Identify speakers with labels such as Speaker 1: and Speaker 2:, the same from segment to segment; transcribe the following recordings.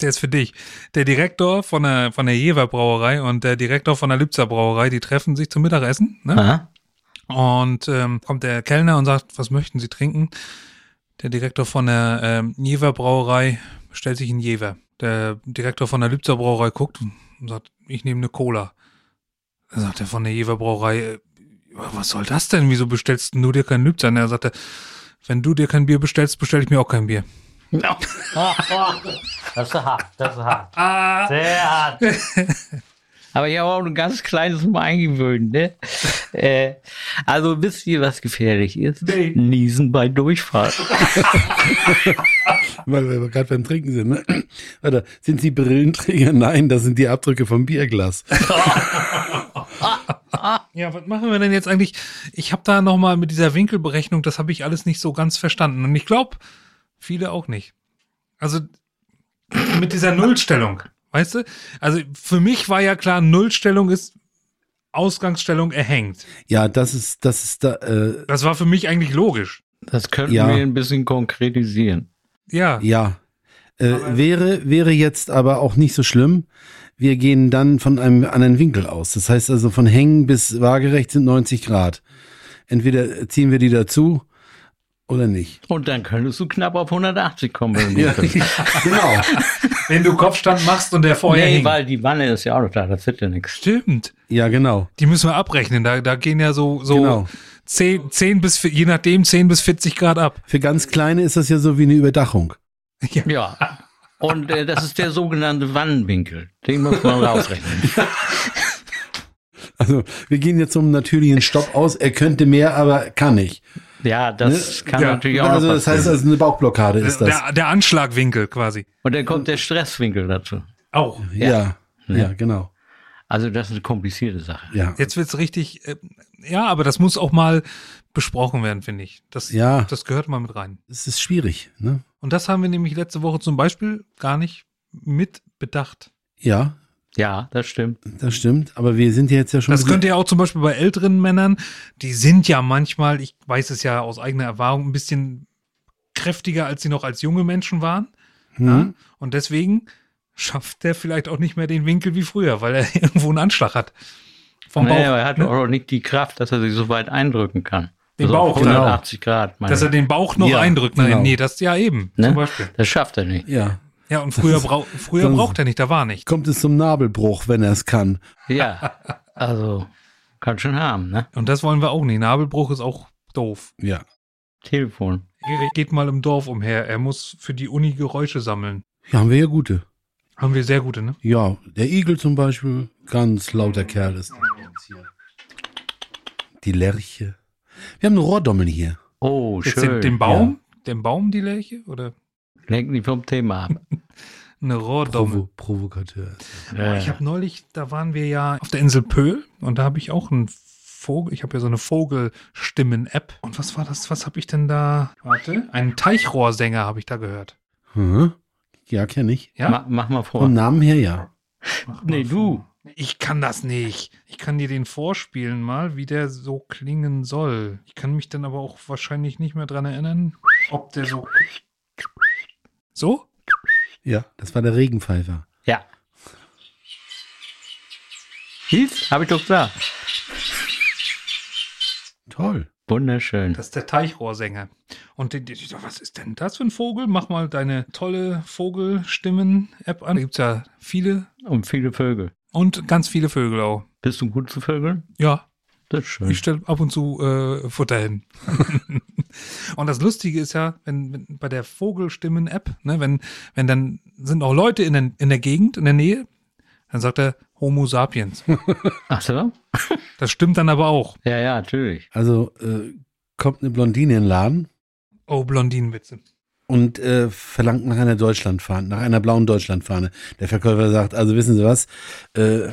Speaker 1: Der ist für dich. Der Direktor von der, von der Jever Brauerei und der Direktor von der Lübzer Brauerei, die treffen sich zum Mittagessen. Ne?
Speaker 2: Aha.
Speaker 1: Und ähm, kommt der Kellner und sagt, was möchten Sie trinken? Der Direktor von der ähm, Jever Brauerei bestellt sich einen Jever. Der Direktor von der Lübzer Brauerei guckt und sagt, ich nehme eine Cola. Dann sagt er von der Jever Brauerei, äh, was soll das denn? Wieso bestellst du dir keinen Lübzer? Und er sagte, wenn du dir kein Bier bestellst, bestelle ich mir auch kein Bier.
Speaker 2: Das ist hart, das ist hart. Sehr hart. Aber ich habe auch ein ganz kleines Mal eingewöhnt, ne? Äh, also wisst ihr, was gefährlich ist?
Speaker 1: Nee.
Speaker 2: Niesen bei Durchfall.
Speaker 3: Weil wir gerade beim Trinken sind. Ne? Warte, sind Sie Brillenträger? Nein, das sind die Abdrücke vom Bierglas.
Speaker 1: Ja, was machen wir denn jetzt eigentlich? Ich habe da nochmal mit dieser Winkelberechnung, das habe ich alles nicht so ganz verstanden. Und ich glaube, viele auch nicht. Also mit dieser Nullstellung, weißt du? Also für mich war ja klar, Nullstellung ist Ausgangsstellung erhängt.
Speaker 3: Ja, das ist, das ist da, äh,
Speaker 1: Das war für mich eigentlich logisch.
Speaker 2: Das könnten
Speaker 3: Ja.
Speaker 2: wir ein bisschen konkretisieren.
Speaker 1: Ja.
Speaker 3: ja. Äh, wäre, wäre jetzt aber auch nicht so schlimm. Wir gehen dann von einem anderen Winkel aus. Das heißt also von hängen bis waagerecht sind 90 Grad. Entweder ziehen wir die dazu oder nicht.
Speaker 2: Und dann könntest du knapp auf 180 kommen. Wenn du
Speaker 3: Ja, genau.
Speaker 1: Wenn du Kopfstand machst und der vorher
Speaker 2: Nee,
Speaker 1: hängt.
Speaker 2: weil die Wanne ist ja auch noch da, das wird ja nichts.
Speaker 1: Stimmt.
Speaker 3: Ja, genau.
Speaker 1: Die müssen wir abrechnen. Da, da gehen ja so, so
Speaker 3: Genau.
Speaker 1: 10, 10 bis, je nachdem, 10 bis 40 Grad ab.
Speaker 3: Für ganz kleine ist das ja so wie eine Überdachung.
Speaker 2: Ja. Und äh, das ist der sogenannte Wannenwinkel. Den muss man rausrechnen.
Speaker 3: Also wir gehen jetzt zum natürlichen Stopp aus. Er könnte mehr, aber kann nicht.
Speaker 2: Ja, das kann
Speaker 1: Ja.
Speaker 2: natürlich auch
Speaker 3: Also
Speaker 2: noch
Speaker 3: das heißt, also eine Bauchblockade ist das.
Speaker 1: Der, der Anschlagwinkel quasi.
Speaker 2: Und dann kommt der Stresswinkel dazu.
Speaker 1: Auch.
Speaker 3: Ja, ja, genau.
Speaker 2: Also das ist eine komplizierte Sache.
Speaker 3: Ja.
Speaker 1: Jetzt wird's richtig, äh, ja, aber das muss auch mal besprochen werden, finde ich. Das,
Speaker 3: Ja.
Speaker 1: das gehört mal mit rein.
Speaker 3: Es ist schwierig, ne?
Speaker 1: Und das haben wir nämlich letzte Woche zum Beispiel gar nicht mit bedacht.
Speaker 3: Ja,
Speaker 2: Ja, das stimmt.
Speaker 3: das stimmt. Aber wir sind ja jetzt ja schon.
Speaker 1: Das könnte ja auch zum Beispiel bei älteren Männern, die sind ja manchmal, ich weiß es ja aus eigener Erfahrung, ein bisschen kräftiger, als sie noch als junge Menschen waren.
Speaker 3: Hm?
Speaker 1: Ja? Und deswegen schafft der vielleicht auch nicht mehr den Winkel wie früher, weil er irgendwo einen Anschlag hat. Vom Bauch.
Speaker 2: Naja, aber er hat
Speaker 1: ne?
Speaker 2: auch nicht die Kraft, dass er sich so weit eindrücken kann.
Speaker 1: Den
Speaker 2: Also
Speaker 1: Bauch, genau.
Speaker 2: 180 Grad. meine
Speaker 1: Dass er den Bauch noch
Speaker 3: Ja,
Speaker 1: eindrückt. Nein,
Speaker 3: genau.
Speaker 1: nee, das ja eben.
Speaker 2: Ne?
Speaker 1: Zum Beispiel.
Speaker 2: Das schafft er nicht.
Speaker 3: Ja.
Speaker 1: Ja, und früher, brau früher braucht er nicht, da war nicht.
Speaker 3: Kommt es zum Nabelbruch, wenn er es kann.
Speaker 2: Ja, also kann schon haben, ne?
Speaker 1: Und das wollen wir auch nicht. Nabelbruch ist auch doof.
Speaker 3: Ja.
Speaker 2: Telefon.
Speaker 1: Erik geht mal im Dorf umher. Er muss für die Uni Geräusche sammeln.
Speaker 3: Ja, haben wir ja gute.
Speaker 1: Haben wir sehr gute, ne?
Speaker 3: Ja, der Igel zum Beispiel, ganz lauter Kerl ist. Die Lerche. Wir haben eine Rohrdommel hier.
Speaker 2: Oh,
Speaker 1: Jetzt
Speaker 2: schön.
Speaker 1: den, den Baum? Den Baum, die Lerche? Oder
Speaker 2: Lenk nicht vom Thema ab.
Speaker 1: Eine Rohrdommel?
Speaker 3: Provo Provokateur.
Speaker 2: Äh,
Speaker 1: Ich habe neulich, da waren wir ja auf der Insel Pöhl und da habe ich auch einen Vogel, ich habe ja so eine Vogelstimmen-App. Und was war das? Was habe ich denn da? Warte. Einen Teichrohrsänger habe ich da gehört.
Speaker 3: Hm? Ja, kenne ich.
Speaker 1: Ja?
Speaker 2: ma, mach mal vor.
Speaker 3: Vom Namen her ja.
Speaker 1: Mach
Speaker 2: Nee, du.
Speaker 1: Ich kann das nicht. Ich kann dir den vorspielen mal, wie der so klingen soll. Ich kann mich dann aber auch wahrscheinlich nicht mehr dran erinnern, ob der so. So?
Speaker 3: Ja, das war der Regenpfeifer.
Speaker 2: Ja. Siehst? Hab ich doch gesagt.
Speaker 3: Toll.
Speaker 2: Wunderschön.
Speaker 1: Das ist der Teichrohrsänger. Und die, die, die, was ist denn das für ein Vogel? Mach mal deine tolle Vogelstimmen-App an. Da gibt's ja viele
Speaker 2: Und viele Vögel.
Speaker 1: und ganz viele Vögel auch.
Speaker 2: Bist du gut zu Vögeln?
Speaker 1: Ja,
Speaker 2: Das ist schön.
Speaker 1: ich stelle ab und zu äh, Futter hin. und das Lustige ist ja, wenn, wenn bei der Vogelstimmen-App, ne, wenn, wenn dann sind auch Leute in, den, in der Gegend, in der Nähe, dann sagt er Homo sapiens.
Speaker 2: Ach so?
Speaker 1: Das stimmt dann aber auch.
Speaker 2: Ja, ja, natürlich.
Speaker 3: Also äh, kommt eine Blondine in den Laden
Speaker 1: Oh, Blondinenwitze.
Speaker 3: Und äh, verlangt nach einer Deutschlandfahne, nach einer blauen Deutschlandfahne. Der Verkäufer sagt, also wissen Sie was, äh,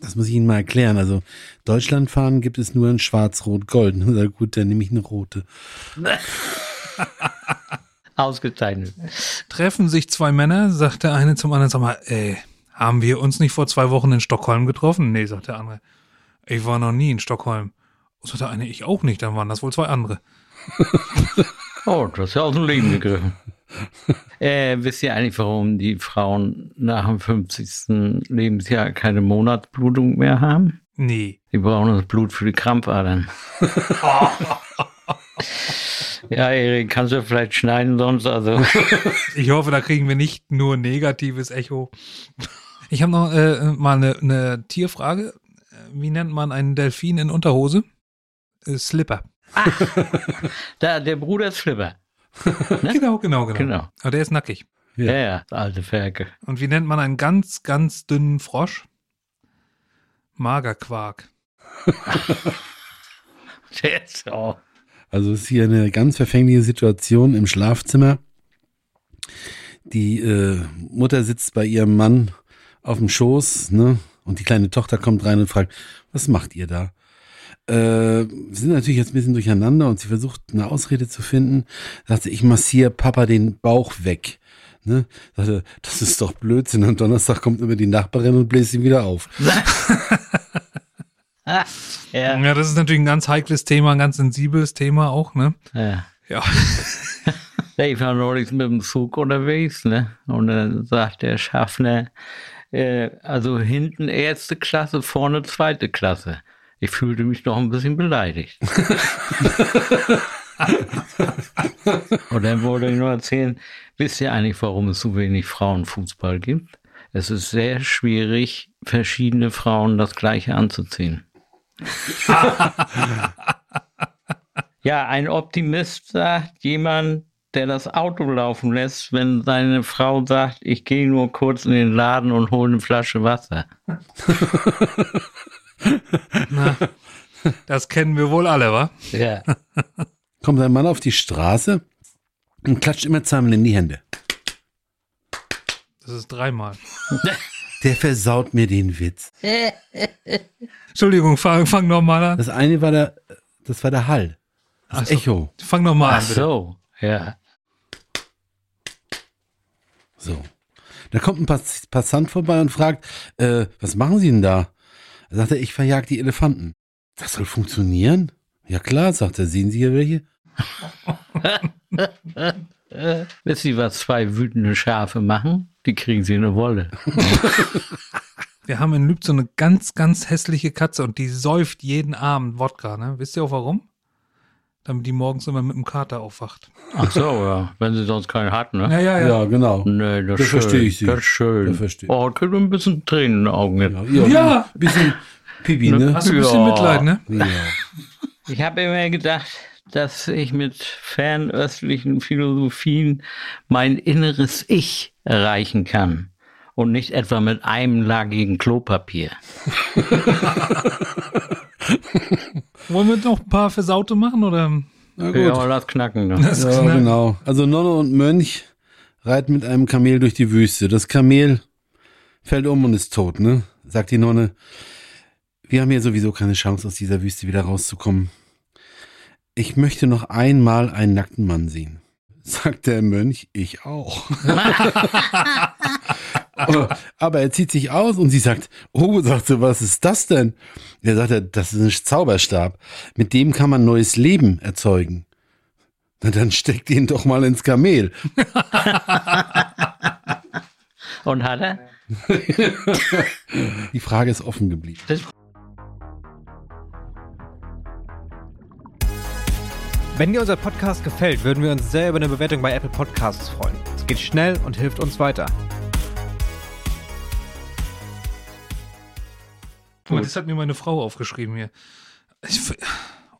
Speaker 3: das muss ich Ihnen mal erklären. Also Deutschlandfahnen gibt es nur in schwarz-rot-gold. Gut, dann nehme ich eine rote.
Speaker 2: Ausgezeichnet.
Speaker 1: Treffen sich zwei Männer, sagt der eine zum anderen, sag mal, ey, haben wir uns nicht vor zwei Wochen in Stockholm getroffen? Nee, sagt der andere. Ich war noch nie in Stockholm. Sagt der eine, ich auch nicht, dann waren das wohl zwei andere.
Speaker 2: oh, das ist ja aus dem Leben gegriffen. äh, wisst ihr eigentlich, warum die Frauen nach dem 50. Lebensjahr keine Monatsblutung mehr haben?
Speaker 1: Nee.
Speaker 2: Die brauchen das Blut für die Krampfadern. ja, Erik, kannst du vielleicht schneiden sonst? Also.
Speaker 1: ich hoffe, da kriegen wir nicht nur negatives Echo. Ich habe noch äh, mal eine, eine Tierfrage. Wie nennt man einen Delfin in Unterhose? Äh, Slipper.
Speaker 2: Ach, da, der Bruder ist Slipper.
Speaker 1: Ne? Genau, genau, genau,
Speaker 2: genau.
Speaker 1: Aber der ist nackig.
Speaker 2: Ja, ja, ja alte Ferke.
Speaker 1: Und wie nennt man einen ganz, ganz dünnen Frosch? Magerquark.
Speaker 2: der ist auch.
Speaker 3: Also es ist hier eine ganz verfängliche Situation im Schlafzimmer. Die äh, Mutter sitzt bei ihrem Mann auf dem Schoß, ne? Und die kleine Tochter kommt rein und fragt, was macht ihr da? Äh, sind natürlich jetzt ein bisschen durcheinander und sie versucht eine Ausrede zu finden. Sagte, ich massiere Papa den Bauch weg. Ne? Sagte, das ist doch Blödsinn. Und Donnerstag kommt immer die Nachbarin und bläst ihn wieder auf.
Speaker 1: ja. ja, das ist natürlich ein ganz heikles Thema, ein ganz sensibles Thema auch, ne?
Speaker 2: Ja.
Speaker 1: Ja.
Speaker 2: ich war neulich mit dem Zug unterwegs, ne? Und dann sagt der Schaffner, äh, also hinten erste Klasse, vorne zweite Klasse. Ich fühlte mich doch ein bisschen beleidigt. Und dann wollte ich nur erzählen, wisst ihr eigentlich, warum es so wenig Frauenfußball gibt? Es ist sehr schwierig, verschiedene Frauen das gleiche anzuziehen. ja, ein Optimist sagt jemand, der das Auto laufen lässt, wenn seine Frau sagt, ich gehe nur kurz in den Laden und hole eine Flasche Wasser.
Speaker 1: Na, das kennen wir wohl alle, wa?
Speaker 2: Ja.
Speaker 3: Kommt ein Mann auf die Straße und klatscht immer zweimal in die Hände.
Speaker 1: Das ist dreimal.
Speaker 3: Der versaut mir den Witz.
Speaker 1: Entschuldigung, fang, fang nochmal an.
Speaker 3: Das eine war der, das war der Hall. Das
Speaker 1: so.
Speaker 3: Echo.
Speaker 1: Fang nochmal an.
Speaker 2: Ach so, ja.
Speaker 3: So. Da kommt ein Pass Passant vorbei und fragt, äh, was machen Sie denn da? Sagt er, ich verjag die Elefanten. Das soll funktionieren? Ja klar, sagt er, sehen Sie hier welche?
Speaker 2: Wisst ihr, was zwei wütende Schafe machen? Die kriegen sie in eine Wolle.
Speaker 1: Wir haben in Lüb so eine ganz, ganz hässliche Katze und die säuft jeden Abend Wodka, ne? Wisst ihr auch warum? Damit die morgens immer mit dem Kater aufwacht.
Speaker 2: Ach so, ja. Wenn sie sonst keinen hat, ne?
Speaker 1: Ja, ja, ja.
Speaker 3: Ja, genau.
Speaker 2: Nee, das,
Speaker 3: Das
Speaker 2: ist schön.
Speaker 3: verstehe ich Sie.
Speaker 2: Das ist schön.
Speaker 3: Das verstehe ich.
Speaker 2: Oh, kriegt ein bisschen Tränen in den Augen. jetzt.
Speaker 3: Ja,
Speaker 1: Ja.
Speaker 3: Ein bisschen Pipi, ne?
Speaker 1: Hast du ein bisschen
Speaker 2: Ja.
Speaker 1: Mitleid, ne?
Speaker 3: Ja.
Speaker 2: Ich habe immer gedacht, dass ich mit fernöstlichen Philosophien mein inneres Ich erreichen kann. Und nicht etwa mit einem lagigen Klopapier.
Speaker 1: Wollen wir noch ein paar Versaute machen oder?
Speaker 3: Na
Speaker 2: Ja,
Speaker 3: gut.
Speaker 2: aber lass knacken. Ne?
Speaker 1: Das
Speaker 3: Ja,
Speaker 1: knallt.
Speaker 3: genau. Also Nonne und Mönch reiten mit einem Kamel durch die Wüste. Das Kamel fällt um und ist tot, ne? Sagt die Nonne. Wir haben ja sowieso keine Chance, aus dieser Wüste wieder rauszukommen. Ich möchte noch einmal einen nackten Mann sehen. Sagt der Mönch, ich auch. aber, aber er zieht sich aus und sie sagt, oh, sagt sie, was ist das denn? Er sagt, das ist ein Zauberstab. Mit dem kann man neues Leben erzeugen. Na, dann steckt ihn doch mal ins Kamel.
Speaker 2: Und hat er?
Speaker 3: Die Frage ist offen geblieben.
Speaker 4: Wenn dir unser Podcast gefällt, würden wir uns sehr über eine Bewertung bei Apple Podcasts freuen. Es geht schnell und hilft uns weiter.
Speaker 1: Guck mal, das hat mir meine Frau aufgeschrieben hier. Ich,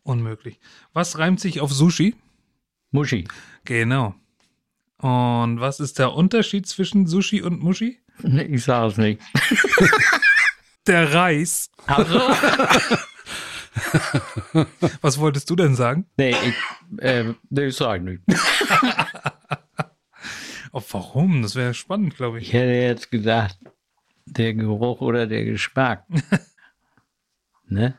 Speaker 1: unmöglich. Was reimt sich auf Sushi?
Speaker 2: Muschi.
Speaker 1: Genau. Und was ist der Unterschied zwischen Sushi und Mushi?
Speaker 2: Nee, Ich sage es nicht.
Speaker 1: Der Reis.
Speaker 2: Also,
Speaker 1: Was wolltest du denn sagen?
Speaker 2: nee, ich, äh, nee, ich sage nicht.
Speaker 1: Oh, warum? Das wäre spannend, glaube ich.
Speaker 2: Ich hätte jetzt gedacht, der Geruch oder der Geschmack. Ne?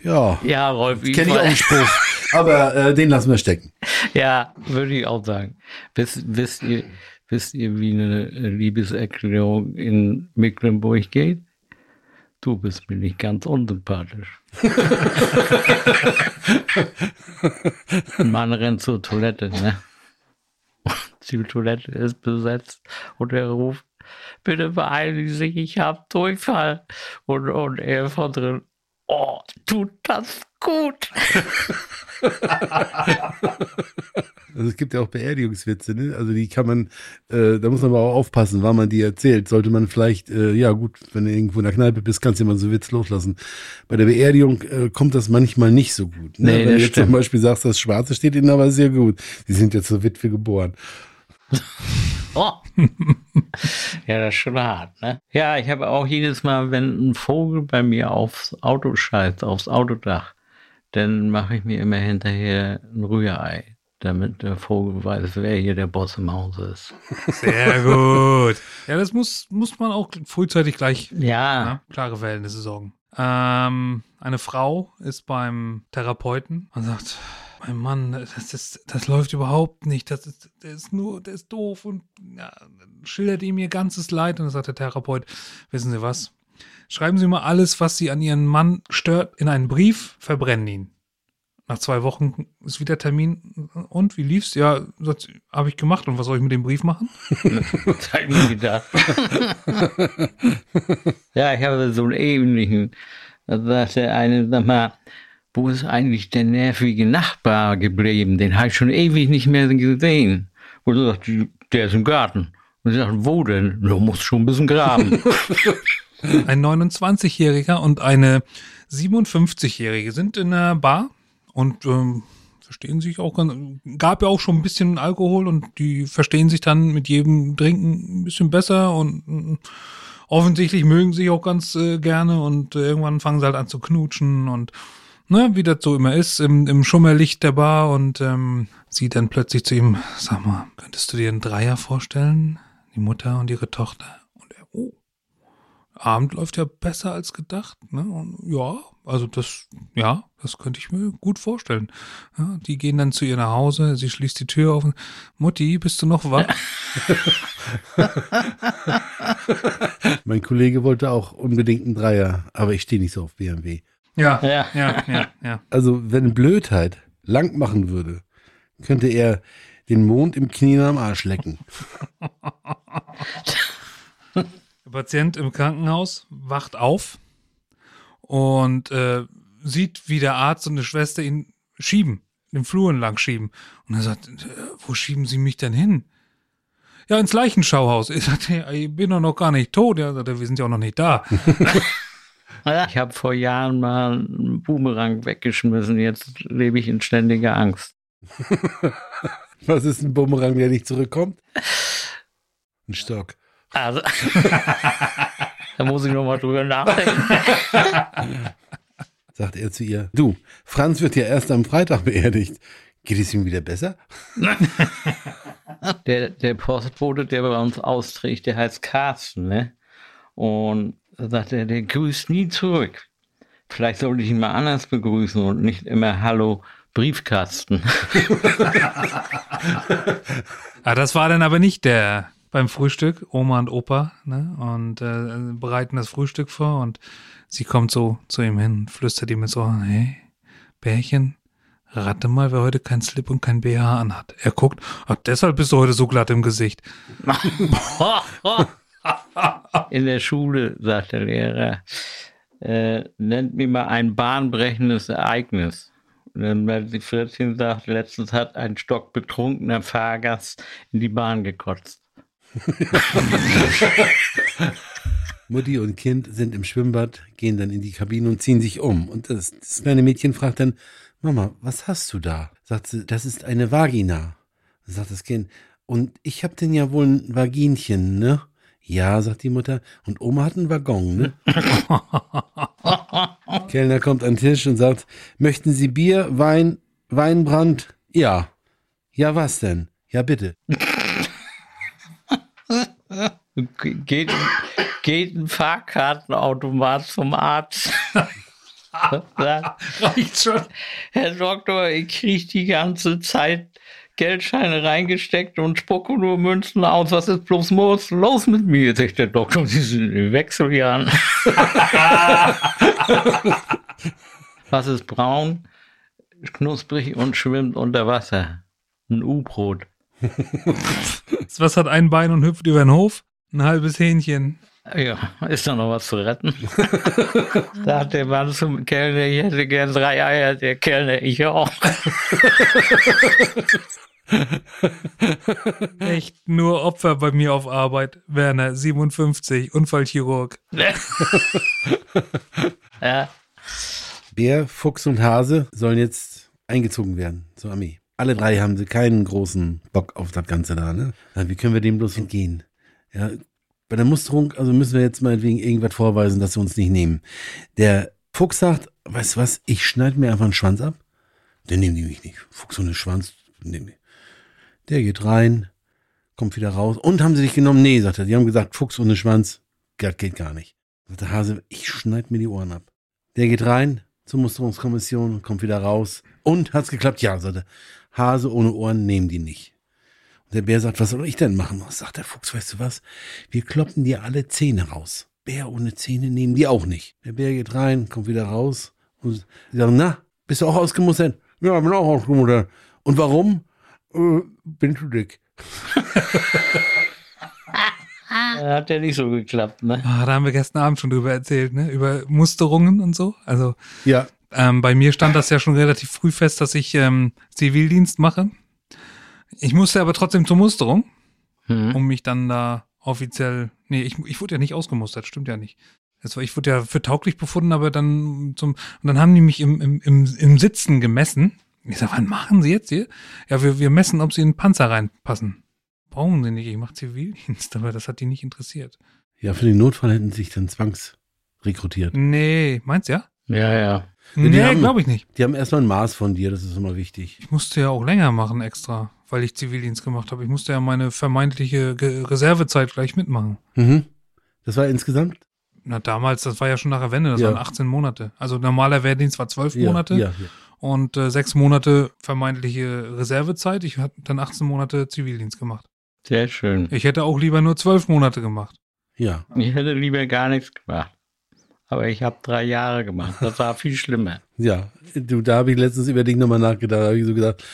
Speaker 3: Ja,
Speaker 2: Ja, Rolf,
Speaker 3: kenne ich auch einen Spruch. Aber äh, den lassen wir stecken.
Speaker 2: Ja, würde ich auch sagen. Wisst, wisst, ihr, wisst ihr, wie eine Liebeserklärung in Mecklenburg geht? Du bist mir nicht ganz unsympathisch. Mann rennt zur Toilette, ne? Die Toilette ist besetzt und er ruft, bitte beeilen Sie sich, ich hab Durchfall. Und, und er von drin, oh, tut das gut.
Speaker 3: Also es gibt ja auch Beerdigungswitze, ne? Also die kann man, äh, da muss man aber auch aufpassen, wann man die erzählt. Sollte man vielleicht, äh, ja gut, wenn du irgendwo in der Kneipe bist, kannst du immer so einen Witz loslassen. Bei der Beerdigung äh, kommt das manchmal nicht so gut. Ne?
Speaker 2: Nee,
Speaker 3: wenn du jetzt zum
Speaker 2: stimmt.
Speaker 3: Beispiel sagst, das Schwarze steht ihnen aber sehr gut. Die sind ja zur Witwe geboren.
Speaker 2: Oh. ja, das ist schon hart, ne? Ja, ich habe auch jedes Mal, wenn ein Vogel bei mir aufs Auto scheißt, aufs Autodach, dann mache ich mir immer hinterher ein Rührei, damit der Vogel weiß, wer hier der Boss im Haus ist.
Speaker 1: Sehr gut. Ja, das muss, muss man auch frühzeitig gleich
Speaker 2: Ja,
Speaker 1: Ja, klare Wellness sorgen. Ähm, eine Frau ist beim Therapeuten und sagt, mein Mann, das ist, das läuft überhaupt nicht. Das ist, der ist nur, der ist doof und ja, schildert ihm ihr ganzes Leid. Und dann sagt der Therapeut, wissen Sie was? Schreiben Sie mal alles, was Sie an Ihren Mann stört, in einen Brief, verbrennen ihn. Nach zwei Wochen ist wieder Termin. Und wie lief's? Ja, habe ich gemacht. Und was soll ich mit dem Brief machen?
Speaker 2: das habe ich mir gedacht. ja, ich habe so einen ähnlichen. Da sagte eine, sag mal, wo ist eigentlich der nervige Nachbar geblieben? Den habe ich schon ewig nicht mehr gesehen. Und er sagt, der ist im Garten. Und ich sagte, wo denn? Du musst schon ein bisschen graben.
Speaker 1: Ein 29-Jähriger und eine 57-Jährige sind in einer Bar und ähm, verstehen sich auch ganz, gab ja auch schon ein bisschen Alkohol und die verstehen sich dann mit jedem Trinken ein bisschen besser und äh, offensichtlich mögen sich auch ganz äh, gerne und äh, irgendwann fangen sie halt an zu knutschen und ne, wie das so immer ist, im, im Schummerlicht der Bar und ähm, sie dann plötzlich zu ihm, sag mal, könntest du dir einen Dreier vorstellen? Die Mutter und ihre Tochter. Und er, oh, Abend läuft ja besser als gedacht. Ne? Und ja, also das, ja, das könnte ich mir gut vorstellen. Ja, die gehen dann zu ihr nach Hause, sie schließt die Tür auf. und, Mutti, bist du noch wach?
Speaker 3: Mein Kollege wollte auch unbedingt einen Dreier, aber ich stehe nicht so auf BMW.
Speaker 1: Ja,
Speaker 2: Ja.
Speaker 1: ja, ja, ja.
Speaker 3: Also wenn Blödheit lang machen würde, könnte er den Mond im Knie und am Arsch lecken.
Speaker 1: Der Patient im Krankenhaus wacht auf und äh, sieht, wie der Arzt und die Schwester ihn schieben, den Flur entlang schieben. Und er sagt, äh, wo schieben Sie mich denn hin? Ja, ins Leichenschauhaus. Ich sagte, ja, ich bin doch noch gar nicht tot. Ja, sagt er, wir sind ja auch noch nicht da.
Speaker 2: ich habe vor Jahren mal einen Boomerang weggeschmissen. Jetzt lebe ich in ständiger Angst.
Speaker 3: Was ist ein Bumerang, der nicht zurückkommt? Ein Stock.
Speaker 2: Also, da muss ich noch mal drüber nachdenken.
Speaker 3: Sagt er zu ihr. Du, Franz wird ja erst am Freitag beerdigt. Geht es ihm wieder besser?
Speaker 2: Der, der Postbote, der bei uns austrägt, der heißt Carsten, ne? Und da sagt er, der grüßt nie zurück. Vielleicht sollte ich ihn mal anders begrüßen und nicht immer Hallo Briefkasten.
Speaker 1: Ah, das war dann aber nicht der beim Frühstück, Oma und Opa, ne? Und äh, bereiten das Frühstück vor und sie kommt so zu ihm hin und flüstert ihm so, hey, Bärchen, rate mal, wer heute kein Slip und kein BH anhat. Er guckt, ach, deshalb bist du heute so glatt im Gesicht.
Speaker 2: In der Schule, sagt der Lehrer, äh, nennt mir mal ein bahnbrechendes Ereignis. Und dann, weil die 14 sagt, letztens hat ein stockbetrunkener Fahrgast in die Bahn gekotzt.
Speaker 3: Mutti und Kind sind im Schwimmbad, gehen dann in die Kabine und ziehen sich um. Und das, das kleine Mädchen fragt dann, Mama, was hast du da? Sagt sie, das ist eine Vagina. Sagt das Kind, und ich hab denn ja wohl ein Vaginchen, ne? Ja, sagt die Mutter. Und Oma hat einen Waggon, ne? Kellner kommt an den Tisch und sagt, möchten Sie Bier, Wein, Weinbrand? Ja. Ja, was denn? Ja, bitte.
Speaker 2: geht, geht ein Fahrkartenautomat zum Arzt.
Speaker 1: Reicht schon.
Speaker 2: Herr Doktor, ich kriege die ganze Zeit Geldscheine reingesteckt und spucke nur Münzen aus. Was ist bloß los, los mit mir? Sagt der Doktor, Sie sind in Wechseljahren. Was ist braun, knusprig und schwimmt unter Wasser? Ein U-Brot.
Speaker 1: Was hat ein Bein und hüpft über den Hof? Ein halbes Hähnchen.
Speaker 2: Ja, ist da noch was zu retten? da hat der Mann zum Kellner, ich hätte gern drei Eier, der Kellner, ich auch.
Speaker 1: Echt nur Opfer bei mir auf Arbeit. Werner, 57, Unfallchirurg.
Speaker 2: ja.
Speaker 3: Bär, Fuchs und Hase sollen jetzt eingezogen werden zur Armee. Alle drei haben sie keinen großen Bock auf das Ganze da, ne? Wie können wir dem bloß entgehen? Ja, bei der Musterung, also müssen wir jetzt meinetwegen irgendwas vorweisen, dass sie uns nicht nehmen. Der Fuchs sagt, weißt du was, ich schneide mir einfach einen Schwanz ab. Den nehmen die mich nicht. Fuchs einen Schwanz, nehmen. Der geht rein, kommt wieder raus. Und haben sie dich genommen? Nee, sagt er. Die haben gesagt, Fuchs einen Schwanz, das geht gar nicht. Sagt der Hase, ich schneide mir die Ohren ab. Der geht rein zur Musterungskommission, kommt wieder raus. Und hat's geklappt? Ja, sagt er. Hase ohne Ohren nehmen die nicht. Und der Bär sagt, was soll ich denn machen? Was sagt der Fuchs, weißt du was? Wir kloppen dir alle Zähne raus. Bär ohne Zähne nehmen die auch nicht. Der Bär geht rein, kommt wieder raus und sie sagen, na, bist du auch ausgemustert? Ja, bin auch ausgemustert. Und warum? Äh, bin zu dick.
Speaker 2: Hat ja nicht so geklappt, ne?
Speaker 1: Ah, da haben wir gestern Abend schon drüber erzählt, ne? Über Musterungen und so. Also
Speaker 3: Ja,
Speaker 1: ähm, bei mir stand das ja schon relativ früh fest, dass ich ähm, Zivildienst mache. Ich musste aber trotzdem zur Musterung,
Speaker 2: Hm.
Speaker 1: um mich dann da offiziell. Nee, ich, ich wurde ja nicht ausgemustert, stimmt ja nicht. Das war, ich wurde ja für tauglich befunden, aber dann zum. Und dann haben die mich im, im, im, im Sitzen gemessen. Ich sag, wann machen Sie jetzt hier? Ja, wir, wir messen, ob Sie in den Panzer reinpassen. Brauchen Sie nicht, ich mache Zivildienst, aber das hat die nicht interessiert.
Speaker 3: ja, für den Notfall hätten sie sich dann zwangsrekrutiert.
Speaker 1: Nee, meinst du ja?
Speaker 2: Ja, ja.
Speaker 3: die
Speaker 1: Nee,
Speaker 3: haben-
Speaker 1: glaube ich nicht.
Speaker 3: Die haben erstmal ein Maß von dir, das ist immer wichtig.
Speaker 1: Ich musste ja auch länger machen extra, weil ich Zivildienst gemacht habe. Ich musste ja meine vermeintliche Ge Reservezeit gleich mitmachen.
Speaker 3: Mhm. Das war insgesamt?
Speaker 1: Na, damals, das war ja schon nach der Wende, das
Speaker 3: Ja.
Speaker 1: waren 18 Monate. Also normaler Wehrdienst war 12
Speaker 3: Ja,
Speaker 1: Monate
Speaker 3: Ja, ja.
Speaker 1: und äh, sechs Monate vermeintliche Reservezeit. Ich hatte dann 18 Monate Zivildienst gemacht.
Speaker 2: Sehr schön.
Speaker 1: Ich hätte auch lieber nur 12 Monate gemacht.
Speaker 3: ja.
Speaker 2: Ich hätte lieber gar nichts gemacht. Aber ich habe drei Jahre gemacht. Das war viel schlimmer.
Speaker 3: Ja, du, da habe ich letztens über dich nochmal nachgedacht. Da habe ich so gedacht,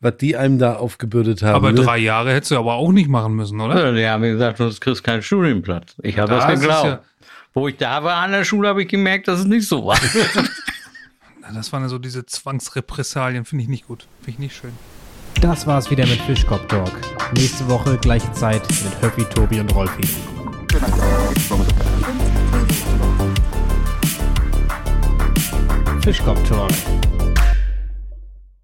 Speaker 3: was die einem da aufgebürdet haben.
Speaker 1: aber
Speaker 3: ne?
Speaker 1: drei Jahre hättest du aber auch nicht machen müssen, oder?
Speaker 2: Also, die haben mir gesagt, du kriegst keinen Studienplatz. Ich habe
Speaker 1: Da
Speaker 2: das geglaubt.
Speaker 1: ja-
Speaker 2: Wo ich da war an der Schule, habe ich gemerkt, dass es nicht so war.
Speaker 1: Das waren ja so diese Zwangsrepressalien, finde ich nicht gut. Finde ich nicht schön.
Speaker 4: Das war's wieder mit Fischkopf Talk. Nächste Woche gleiche Zeit mit Höppi, Tobi und Rolfi. Fischkopf Talk,